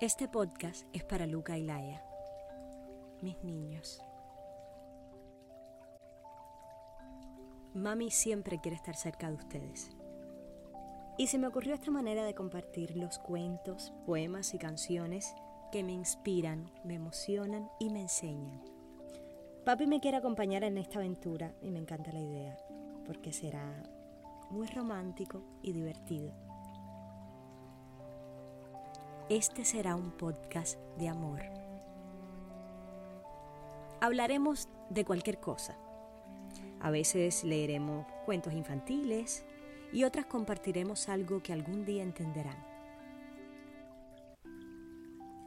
Este podcast es para Luca y Laia, mis niños. Mami siempre quiere estar cerca de ustedes. Y se me ocurrió esta manera de compartir los cuentos, poemas y canciones que me inspiran, me emocionan y me enseñan. Papi me quiere acompañar en esta aventura y me encanta la idea, porque será muy romántico y divertido. Este será un podcast de amor. Hablaremos de cualquier cosa. A veces leeremos cuentos infantiles y otras compartiremos algo que algún día entenderán.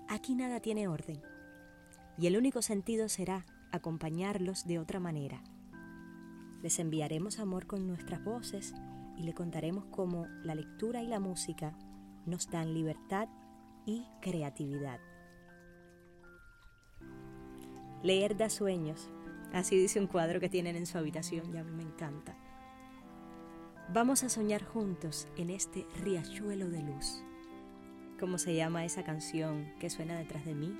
Aquí nada tiene orden y el único sentido será acompañarlos de otra manera. Les enviaremos amor con nuestras voces y le contaremos cómo la lectura y la música nos dan libertad y creatividad. Leer da sueños, así dice un cuadro que tienen en su habitación y a mí me encanta. Vamos a soñar juntos en este riachuelo de luz. ¿Cómo se llama esa canción que suena detrás de mí?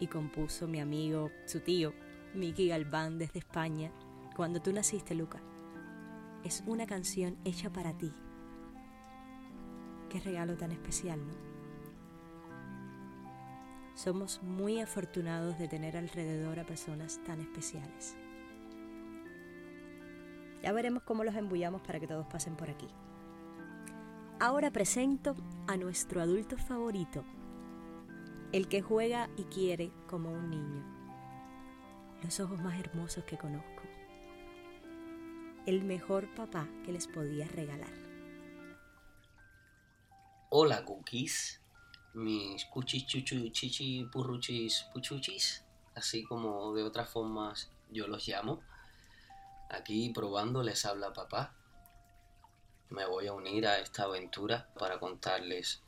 Y compuso mi amigo, su tío, Miki Galván desde España, cuando tú naciste, Luca. Es una canción hecha para ti. Qué regalo tan especial, ¿no? Somos muy afortunados de tener alrededor a personas tan especiales. Ya veremos cómo los embullamos para que todos pasen por aquí. Ahora presento a nuestro adulto favorito, el que juega y quiere como un niño, los ojos más hermosos que conozco, el mejor papá que les podía regalar. Hola, cookies mis cuchis, chuchu, chichi, purruchis, puchuchis, así como de otras formas yo los llamo. Aquí probando les habla papá. Me voy a unir a esta aventura para contarles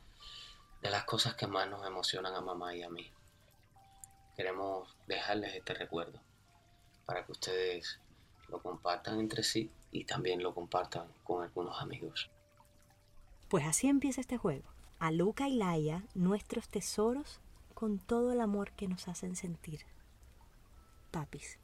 de las cosas que más nos emocionan a mamá y a mí. Queremos dejarles este recuerdo para que ustedes lo compartan entre sí y también lo compartan con algunos amigos. Pues así empieza este juego a Luca y Laia nuestros tesoros con todo el amor que nos hacen sentir. Papis.